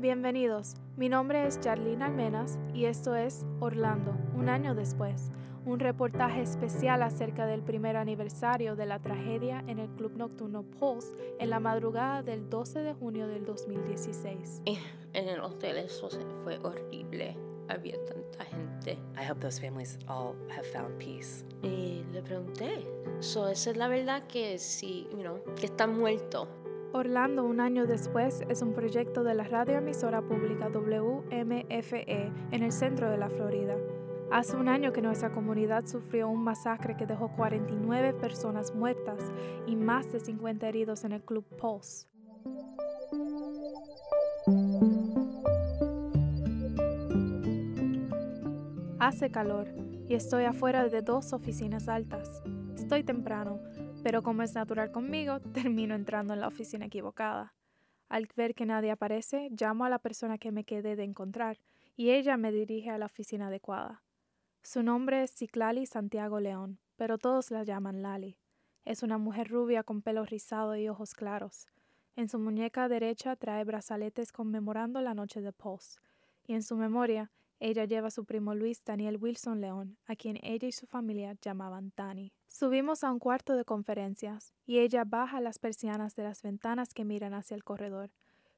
Bienvenidos, mi nombre es Jarlene Almenas y esto es Orlando, un año después, un reportaje especial acerca del primer aniversario de la tragedia en el club nocturno Pulse en la madrugada del 12 de junio del 2016. En el hotel eso fue horrible, había tanta gente. I hope those families all have found peace. Y le pregunté, so, esa es la verdad que sí, you know, que están muertos. Orlando, un año después, es un proyecto de la radioemisora pública WMFE en el centro de la Florida. Hace un año que nuestra comunidad sufrió un masacre que dejó 49 personas muertas y más de 50 heridos en el Club Pulse. Hace calor y estoy afuera de dos oficinas altas. Estoy temprano, pero como es natural conmigo, termino entrando en la oficina equivocada. Al ver que nadie aparece, llamo a la persona que me quedé de encontrar y ella me dirige a la oficina adecuada. Su nombre es Ciclali Santiago León, pero todos la llaman Lali. Es una mujer rubia con pelo rizado y ojos claros. En su muñeca derecha trae brazaletes conmemorando la noche de Pulse, y en su memoria ella lleva a su primo Luis Daniel Wilson León, a quien ella y su familia llamaban Dani. Subimos a un cuarto de conferencias y ella baja las persianas de las ventanas que miran hacia el corredor.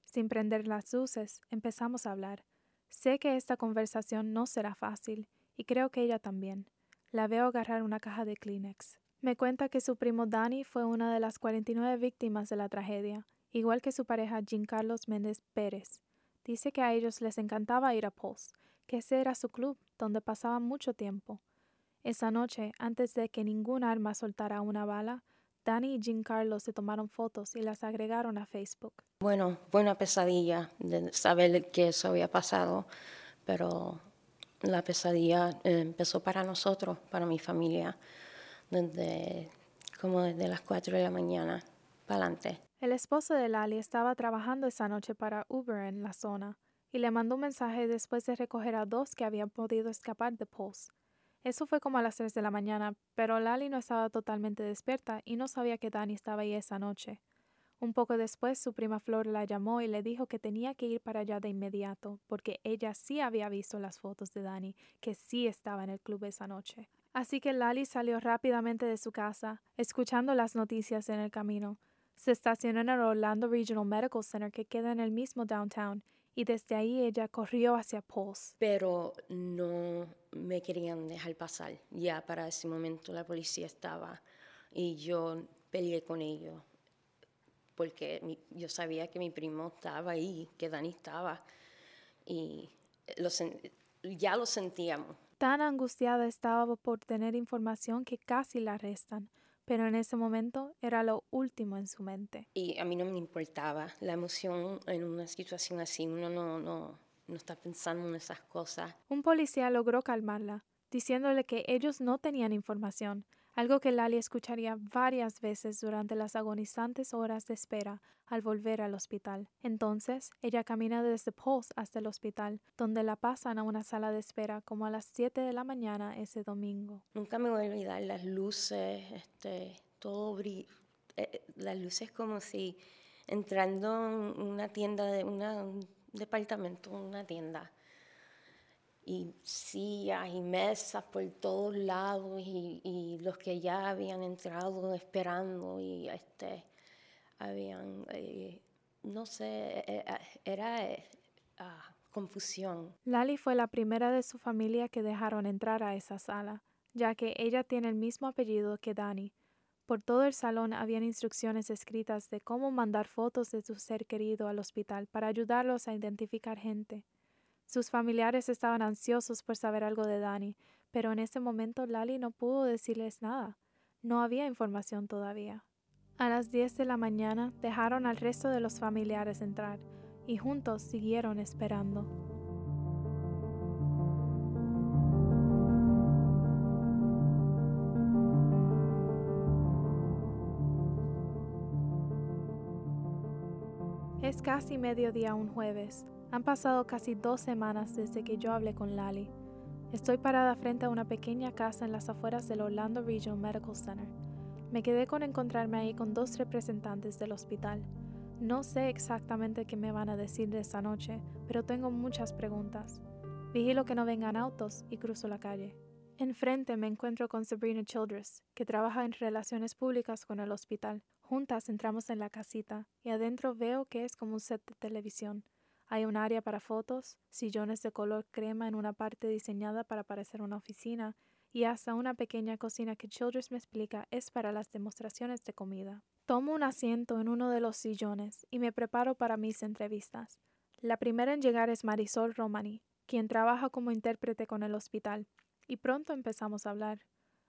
Sin prender las luces, empezamos a hablar. Sé que esta conversación no será fácil y creo que ella también. La veo agarrar una caja de Kleenex. Me cuenta que su primo Dani fue una de las 49 víctimas de la tragedia, igual que su pareja Jean Carlos Méndez Pérez. Dice que a ellos les encantaba ir a Pulse que ese era su club, donde pasaban mucho tiempo. Esa noche, antes de que ningún arma soltara una bala, Danny y Giancarlo se tomaron fotos y las agregaron a Facebook. Bueno, fue una pesadilla de saber que eso había pasado, pero la pesadilla eh, empezó para nosotros, para mi familia, desde como desde las 4 de la mañana para adelante. El esposo de Lali estaba trabajando esa noche para Uber en la zona y le mandó un mensaje después de recoger a dos que habían podido escapar de Pulse. Eso fue como a las 3 de la mañana, pero Lali no estaba totalmente despierta y no sabía que Danny estaba ahí esa noche. Un poco después su prima Flor la llamó y le dijo que tenía que ir para allá de inmediato, porque ella sí había visto las fotos de Danny, que sí estaba en el club esa noche. Así que Lali salió rápidamente de su casa, escuchando las noticias en el camino. Se estacionó en el Orlando Regional Medical Center que queda en el mismo downtown y desde ahí ella corrió hacia Pulse. Pero no me querían dejar pasar. Ya para ese momento la policía estaba y yo peleé con ellos porque yo sabía que mi primo estaba ahí, que Dani estaba y ya lo sentíamos. Tan angustiada estaba por tener información que casi la arrestan pero en ese momento era lo último en su mente. Y a mí no me importaba la emoción en una situación así, uno no, no, no está pensando en esas cosas. Un policía logró calmarla, diciéndole que ellos no tenían información, algo que Lali escucharía varias veces durante las agonizantes horas de espera al volver al hospital. Entonces, ella camina desde Pulse hasta el hospital, donde la pasan a una sala de espera como a las 7 de la mañana ese domingo. Nunca me voy a olvidar las luces, este, todo brillo, eh, las luces como si entrando en una tienda de un departamento, una tienda y sillas y mesas por todos lados y, los que ya habían entrado esperando y este habían eh, no sé eh, eh, era ah, confusión. Lali fue la primera de su familia que dejaron entrar a esa sala ya que ella tiene el mismo apellido que Dani. Por todo el salón habían instrucciones escritas de cómo mandar fotos de su ser querido al hospital para ayudarlos a identificar gente sus familiares estaban ansiosos por saber algo de Dani, pero en ese momento Lali no pudo decirles nada. No había información todavía. A las 10 de la mañana dejaron al resto de los familiares entrar y juntos siguieron esperando. Es casi mediodía un jueves. Han pasado casi dos semanas desde que yo hablé con Lali. Estoy parada frente a una pequeña casa en las afueras del Orlando Regional Medical Center. Me quedé con encontrarme ahí con dos representantes del hospital. No sé exactamente qué me van a decir de esta noche, pero tengo muchas preguntas. Vigilo que no vengan autos y cruzo la calle. Enfrente me encuentro con Sabrina Childress, que trabaja en relaciones públicas con el hospital. Juntas entramos en la casita y adentro veo que es como un set de televisión. Hay un área para fotos, sillones de color crema en una parte diseñada para parecer una oficina y hasta una pequeña cocina que Childress me explica es para las demostraciones de comida. Tomo un asiento en uno de los sillones y me preparo para mis entrevistas. La primera en llegar es Marisol Romani, quien trabaja como intérprete con el hospital, y pronto empezamos a hablar.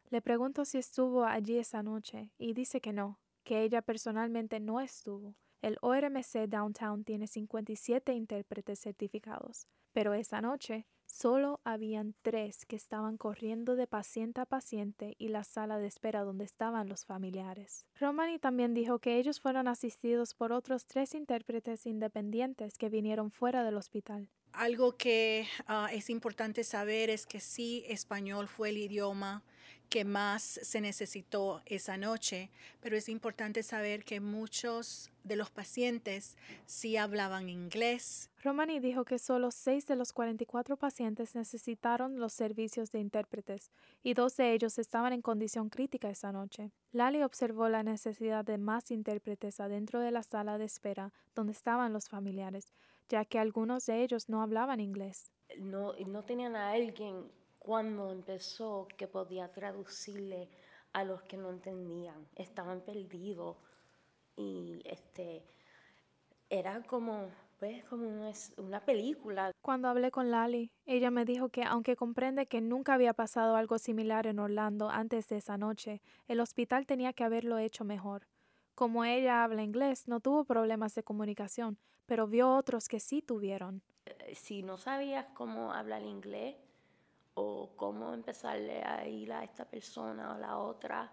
Le pregunto si estuvo allí esa noche y dice que no, que ella personalmente no estuvo. El ORMC Downtown tiene 57 intérpretes certificados, pero esa noche Solo habían tres que estaban corriendo de paciente a paciente y la sala de espera donde estaban los familiares. Romani también dijo que ellos fueron asistidos por otros tres intérpretes independientes que vinieron fuera del hospital. Algo que ah, es importante saber es que sí, español fue el idioma que más se necesitó esa noche, pero es importante saber que muchos de los pacientes sí hablaban inglés. Romani dijo que solo seis de los 44 pacientes necesitaron los servicios de intérpretes y dos de ellos estaban en condición crítica esa noche. Lali observó la necesidad de más intérpretes adentro de la sala de espera donde estaban los familiares, ya que algunos de ellos no hablaban inglés. No, no tenían a alguien cuando empezó que podía traducirle a los que no entendían, estaban perdidos y este era como pues como una, una película. Cuando hablé con Lali, ella me dijo que aunque comprende que nunca había pasado algo similar en Orlando antes de esa noche, el hospital tenía que haberlo hecho mejor. Como ella habla inglés, no tuvo problemas de comunicación, pero vio otros que sí tuvieron. Eh, si no sabías cómo hablar inglés, o cómo empezarle a ir a esta persona o la otra,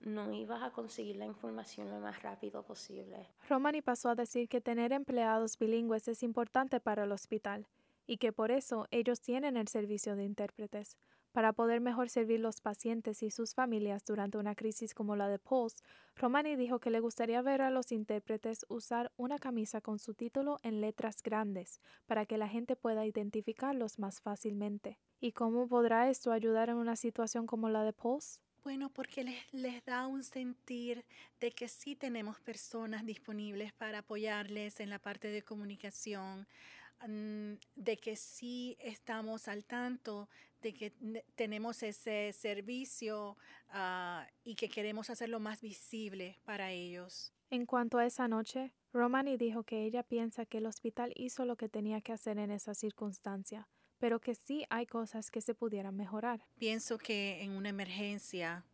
no ibas a conseguir la información lo más rápido posible. Romani pasó a decir que tener empleados bilingües es importante para el hospital y que por eso ellos tienen el servicio de intérpretes. Para poder mejor servir los pacientes y sus familias durante una crisis como la de Pulse, Romani dijo que le gustaría ver a los intérpretes usar una camisa con su título en letras grandes para que la gente pueda identificarlos más fácilmente. ¿Y cómo podrá esto ayudar en una situación como la de Pulse? Bueno, porque les, les, da un sentir de que sí tenemos personas disponibles para apoyarles en la parte de comunicación, mm, de que sí estamos al tanto de que tenemos ese servicio ah, y que queremos hacerlo más visible para ellos. En cuanto a esa noche, Romani dijo que ella piensa que el hospital hizo lo que tenía que hacer en esa circunstancia, pero que sí hay cosas que se pudieran mejorar. Pienso que en una emergencia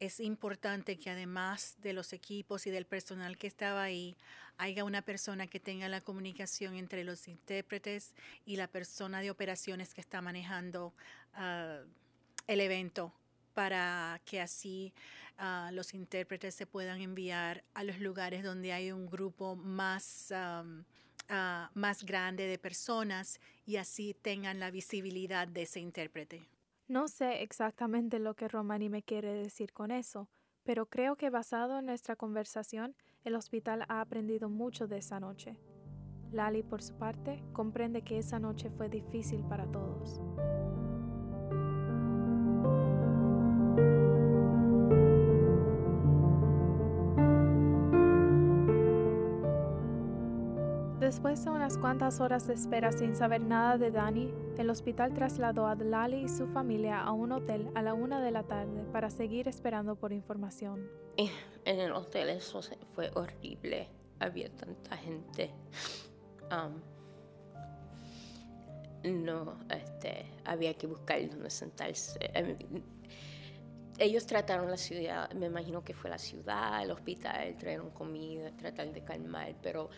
es importante que además de los equipos y del personal que estaba ahí, haya una persona que tenga la comunicación entre los intérpretes y la persona de operaciones que está manejando ah, el evento para que así ah, los intérpretes se puedan enviar a los lugares donde hay un grupo más, ah, más grande de personas y así tengan la visibilidad de ese intérprete. No sé exactamente lo que Romani me quiere decir con eso, pero creo que basado en nuestra conversación, el hospital ha aprendido mucho de esa noche. Lali, por su parte, comprende que esa noche fue difícil para todos. Después de unas cuantas horas de espera sin saber nada de Dani, el hospital trasladó a Lali y su familia a un hotel a la una de la tarde para seguir esperando por información. En el hotel eso fue horrible. Había tanta gente. no, este, había que buscar dónde sentarse. Em, ellos trataron la ciudad, me imagino que fue la ciudad, el hospital, trajeron comida, tratar de calmar, pero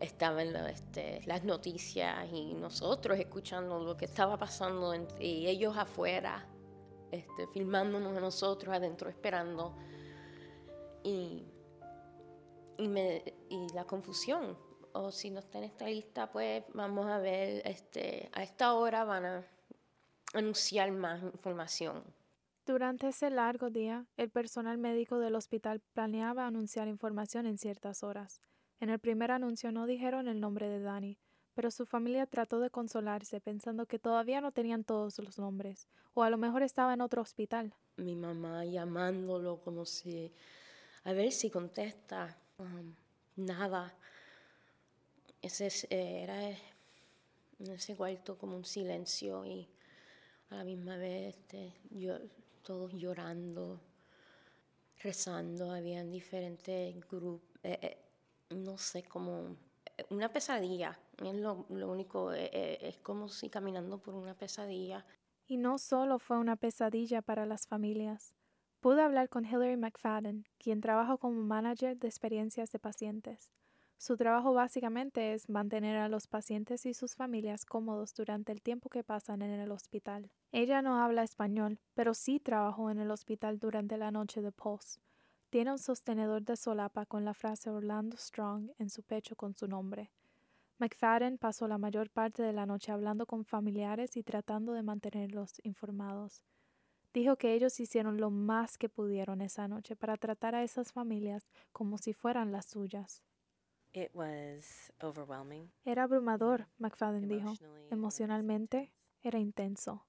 estaban este, las noticias y nosotros escuchando lo que estaba pasando y ellos afuera, este, filmándonos a nosotros adentro esperando y, y, me, y la confusión. O si no está en esta lista, pues vamos a ver, este, a esta hora van a anunciar más información. Durante ese largo día, el personal médico del hospital planeaba anunciar información en ciertas horas. En el primer anuncio no dijeron el nombre de Danny, pero su familia trató de consolarse pensando que todavía no tenían todos los nombres, o a lo mejor estaba en otro hospital. Mi mamá llamándolo como si, a ver si contesta, um, nada. Ese eh, era en ese cuarto como un silencio y a la misma vez este, yo, todos llorando, rezando, habían diferentes grupos, eh, eh, no sé, como una pesadilla, es lo, único, eh, eh, es como si caminando por una pesadilla. Y no solo fue una pesadilla para las familias. Pude hablar con Hillary McFadden, quien trabaja como manager de experiencias de pacientes. Su trabajo básicamente es mantener a los pacientes y sus familias cómodos durante el tiempo que pasan en el hospital. Ella no habla español, pero sí trabajó en el hospital durante la noche de Pulse. Tiene un sostenedor de solapa con la frase Orlando Strong en su pecho con su nombre. McFadden pasó la mayor parte de la noche hablando con familiares y tratando de mantenerlos informados. Dijo que ellos hicieron lo más que pudieron esa noche para tratar a esas familias como si fueran las suyas. Era abrumador, McFadden dijo. Emocionalmente, era intenso.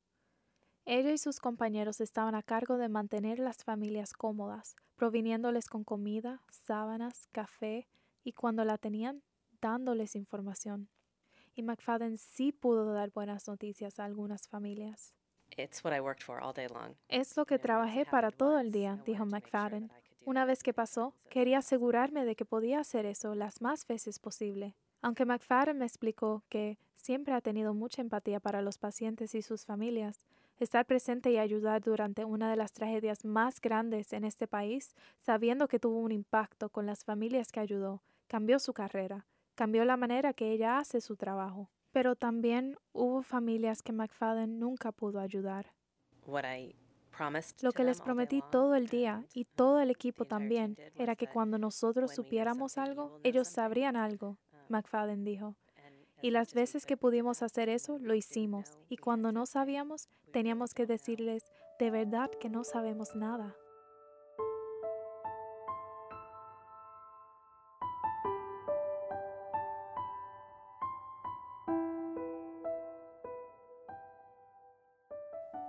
Ella y sus compañeros estaban a cargo de mantener las familias cómodas, proviniéndoles con comida, sábanas, café y cuando la tenían, dándoles información. Y McFadden sí pudo dar buenas noticias a algunas familias. Es lo que trabajé para todo el día, dijo McFadden. Una vez que pasó, quería asegurarme de que podía hacer eso las más veces posible. Aunque McFadden me explicó que siempre ha tenido mucha empatía para los pacientes y sus familias, estar presente y ayudar durante una de las tragedias más grandes en este país, sabiendo que tuvo un impacto con las familias que ayudó, cambió su carrera, cambió la manera que ella hace su trabajo. Pero también hubo familias que McFadden nunca pudo ayudar. Lo que les prometí todo el día y todo el equipo también era que cuando nosotros supiéramos algo, ellos sabrían algo, McFadden dijo. Y las veces que pudimos hacer eso, lo hicimos. Y cuando no sabíamos, teníamos que decirles, de verdad que no sabemos nada.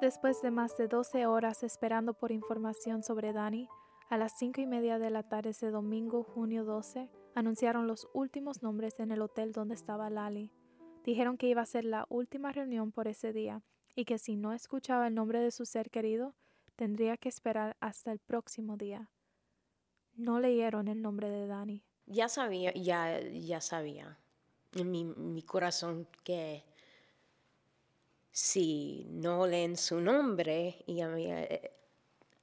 Después de más de 12 horas esperando por información sobre Dani, a las cinco y media de la tarde ese domingo, junio 12, anunciaron los últimos nombres en el hotel donde estaba Lali. Dijeron que iba a ser la última reunión por ese día y que si no escuchaba el nombre de su ser querido, tendría que esperar hasta el próximo día. No leyeron el nombre de Dani. Ya sabía, ya, ya sabía en mi, mi corazón que si no leen su nombre y a mí, eh,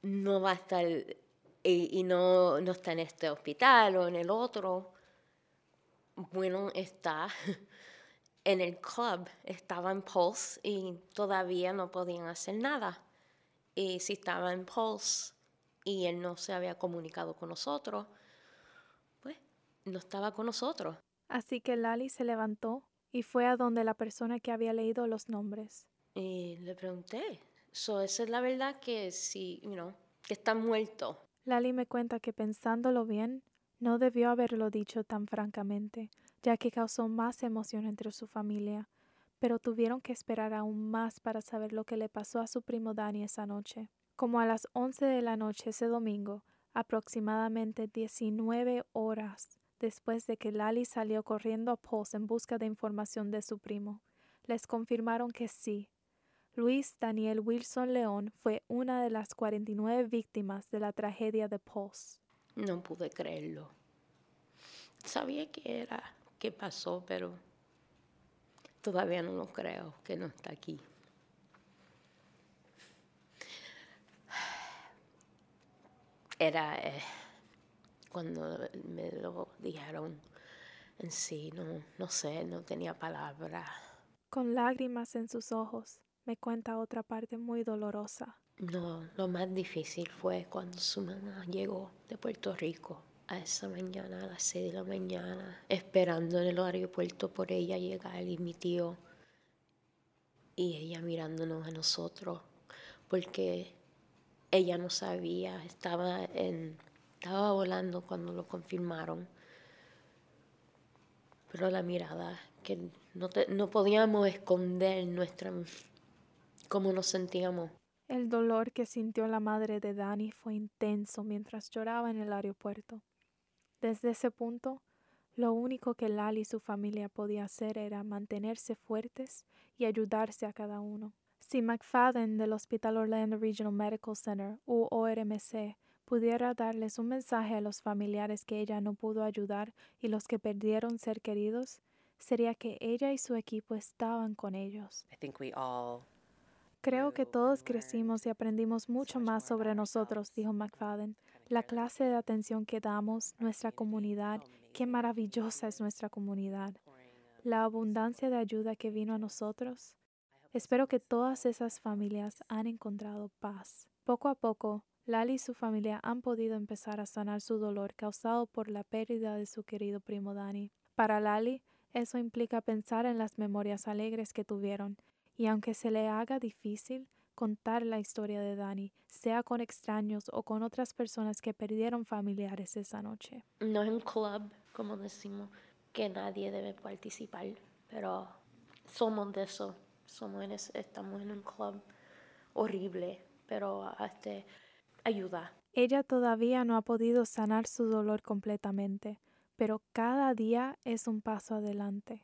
no va a estar y, no, no está en este hospital o en el otro, bueno, está en el club, estaba en Pulse y todavía no podían hacer nada. Y si estaba en Pulse y él no se había comunicado con nosotros, pues no estaba con nosotros. Así que Lali se levantó y fue a donde la persona que había leído los nombres. Y le pregunté, so, ¿esa es la verdad que si, you know, que está muerto? Lali me cuenta que pensándolo bien, no debió haberlo dicho tan francamente, ya que causó más emoción entre su familia, pero tuvieron que esperar aún más para saber lo que le pasó a su primo Dani esa noche. Como a las once de la noche ese domingo, aproximadamente 19 horas después de que Lali salió corriendo a Pulse en busca de información de su primo, les confirmaron que sí, Luis Daniel Wilson León fue una de las 49 víctimas de la tragedia de Pulse. No pude creerlo. Sabía que era, qué pasó, pero todavía no lo creo que no está aquí. Era eh, cuando me lo dijeron en sí, no, no sé, no tenía palabra. Con lágrimas en sus ojos, me cuenta otra parte muy dolorosa. No, lo más difícil fue cuando su mamá llegó de Puerto Rico a esa mañana, a las seis de la mañana, esperando en el aeropuerto por ella llegar y mi tío. Y ella mirándonos a nosotros, porque ella no sabía, estaba, en, estaba volando cuando lo confirmaron. pero la mirada, que no, no podíamos esconder nuestra, cómo nos sentíamos. El dolor que sintió la madre de Dani fue intenso mientras lloraba en el aeropuerto. Desde ese punto, lo único que Lali y su familia podía hacer era mantenerse fuertes y ayudarse a cada uno. Si McFadden del Hospital Orlando Regional Medical Center u ORMC pudiera darles un mensaje a los familiares que ella no pudo ayudar y los que perdieron ser queridos, sería que ella y su equipo estaban con ellos. Creo que todos crecimos y aprendimos mucho más sobre nosotros, dijo McFadden. La clase de atención que damos, nuestra comunidad, qué maravillosa es nuestra comunidad. La abundancia de ayuda que vino a nosotros. Espero que todas esas familias han encontrado paz. Poco a poco, Lali y su familia han podido empezar a sanar su dolor causado por la pérdida de su querido primo Dani. Para Lali, eso implica pensar en las memorias alegres que tuvieron, y aunque se le haga difícil contar la historia de Dani, sea con extraños o con otras personas que perdieron familiares esa noche. No es un club, como decimos, que nadie debe participar, pero somos de eso, somos estamos en un club horrible, pero este ayuda. Ella todavía no ha podido sanar su dolor completamente, pero cada día es un paso adelante.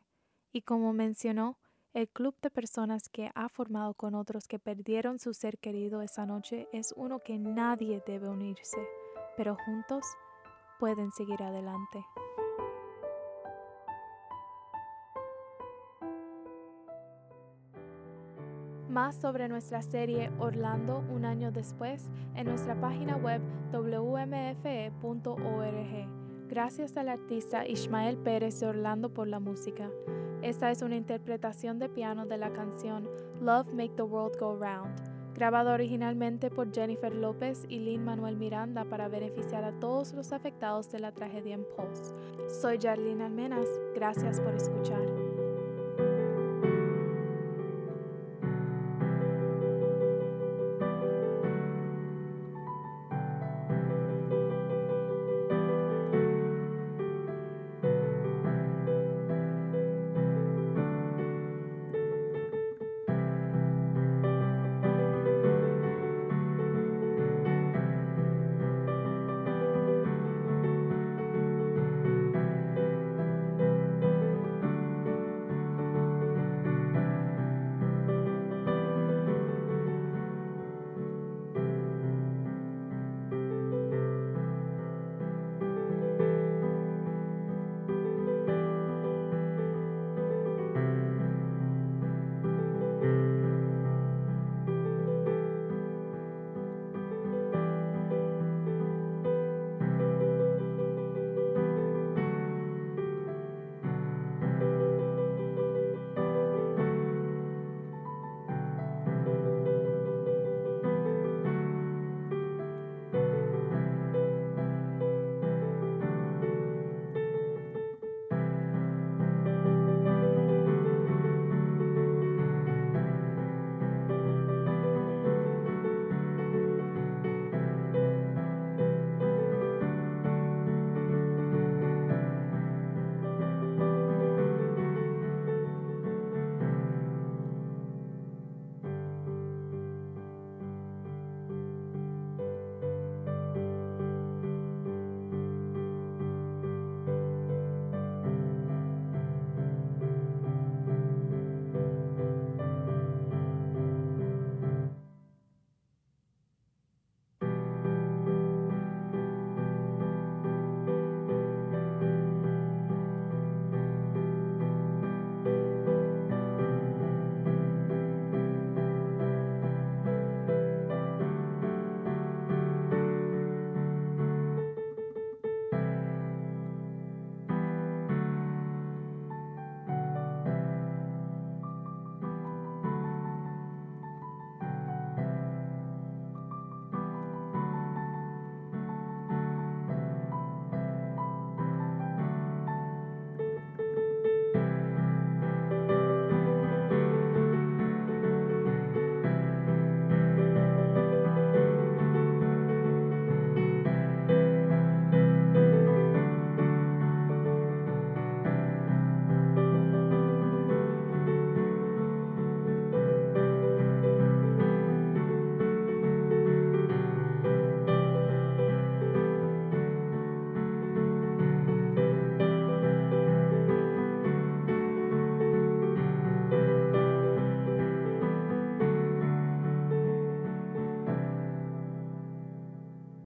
Y como mencionó, el club de personas que ha formado con otros que perdieron su ser querido esa noche es uno que nadie debe unirse, pero juntos pueden seguir adelante. Más sobre nuestra serie Orlando un año después en nuestra página web wmfe.org. Gracias al artista Ismael Pérez de Orlando por la música. Esta es una interpretación de piano de la canción Love Make the World Go Round, grabado originalmente por Jennifer López y Lin Manuel Miranda para beneficiar a todos los afectados de la tragedia en Pulse. Soy Jarlene Almenas, gracias por escuchar.